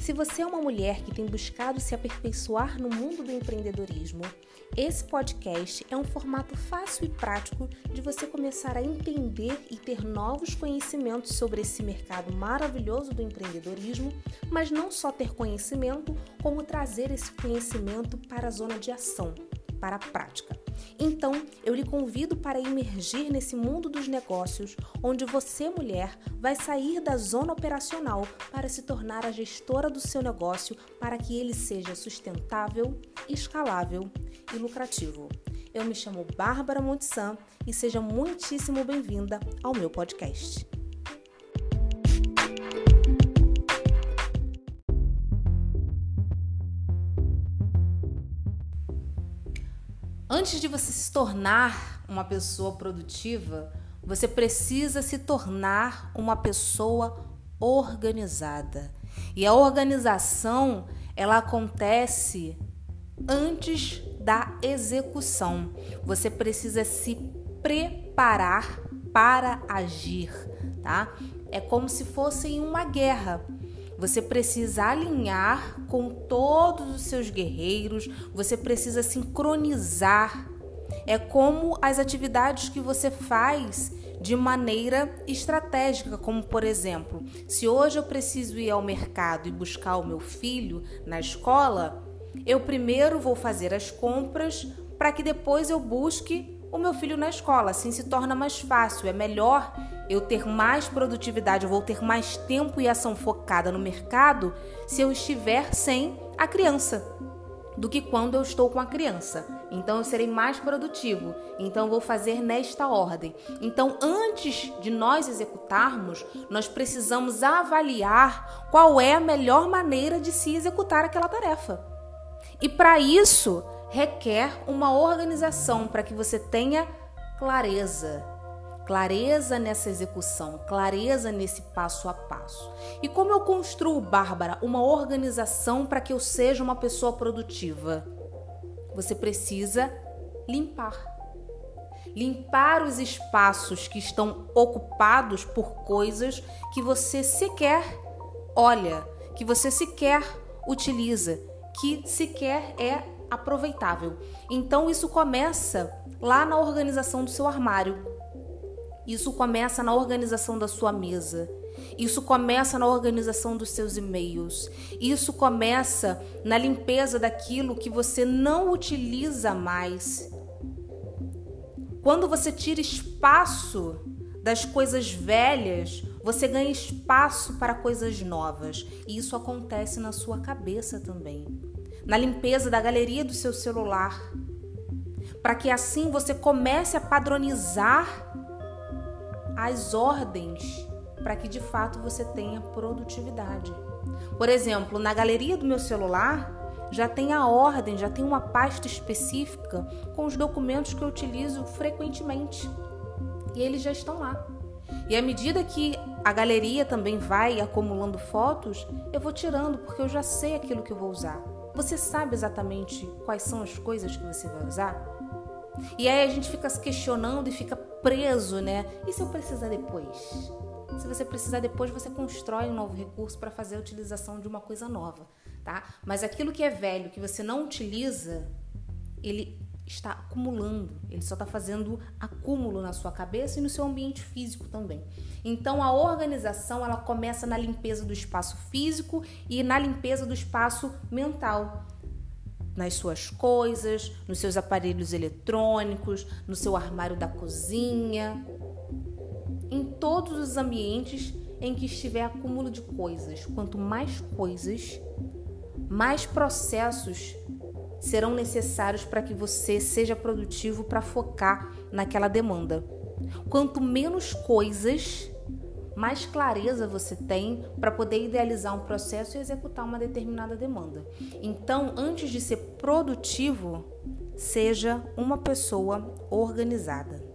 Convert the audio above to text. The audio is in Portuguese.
Se você é uma mulher que tem buscado se aperfeiçoar no mundo do empreendedorismo, esse podcast é um formato fácil e prático de você começar a entender e ter novos conhecimentos sobre esse mercado maravilhoso do empreendedorismo, mas não só ter conhecimento, como trazer esse conhecimento para a zona de ação, para a prática. Então, eu lhe convido para emergir nesse mundo dos negócios, onde você, mulher, vai sair da zona operacional para se tornar a gestora do seu negócio para que ele seja sustentável, escalável e lucrativo. Eu me chamo Bárbara Montessan e seja muitíssimo bem-vinda ao meu podcast. Antes de você se tornar uma pessoa produtiva, você precisa se tornar uma pessoa organizada. E a organização, ela acontece antes da execução. Você precisa se preparar para agir, tá? É como se fosse em uma guerra. Você precisa alinhar com todos os seus guerreiros, você precisa sincronizar. É como as atividades que você faz de maneira estratégica, como por exemplo, se hoje eu preciso ir ao mercado e buscar o meu filho na escola, eu primeiro vou fazer as compras para que depois eu busque o meu filho na escola. Assim se torna mais fácil, é melhor eu ter mais produtividade, eu vou ter mais tempo e ação focada no mercado se eu estiver sem a criança do que quando eu estou com a criança. Então eu serei mais produtivo. Então eu vou fazer nesta ordem. Então antes de nós executarmos, nós precisamos avaliar qual é a melhor maneira de se executar aquela tarefa. E para isso requer uma organização para que você tenha clareza clareza nessa execução, clareza nesse passo a passo. E como eu construo, Bárbara, uma organização para que eu seja uma pessoa produtiva? Você precisa limpar. Limpar os espaços que estão ocupados por coisas que você sequer olha, que você sequer utiliza, que sequer é aproveitável. Então isso começa lá na organização do seu armário. Isso começa na organização da sua mesa. Isso começa na organização dos seus e-mails. Isso começa na limpeza daquilo que você não utiliza mais. Quando você tira espaço das coisas velhas, você ganha espaço para coisas novas. E isso acontece na sua cabeça também. Na limpeza da galeria do seu celular. Para que assim você comece a padronizar as ordens para que de fato você tenha produtividade. Por exemplo, na galeria do meu celular já tem a ordem, já tem uma pasta específica com os documentos que eu utilizo frequentemente. E eles já estão lá. E à medida que a galeria também vai acumulando fotos, eu vou tirando porque eu já sei aquilo que eu vou usar. Você sabe exatamente quais são as coisas que você vai usar? E aí a gente fica se questionando e fica preso, né? E se eu precisar depois? Se você precisar depois, você constrói um novo recurso para fazer a utilização de uma coisa nova, tá? Mas aquilo que é velho, que você não utiliza, ele está acumulando, ele só está fazendo acúmulo na sua cabeça e no seu ambiente físico também. Então a organização ela começa na limpeza do espaço físico e na limpeza do espaço mental nas suas coisas, nos seus aparelhos eletrônicos, no seu armário da cozinha, em todos os ambientes em que estiver acúmulo de coisas. Quanto mais coisas, mais processos serão necessários para que você seja produtivo para focar naquela demanda. Quanto menos coisas, mais clareza você tem para poder idealizar um processo e executar uma determinada demanda. Então, antes de ser produtivo, seja uma pessoa organizada.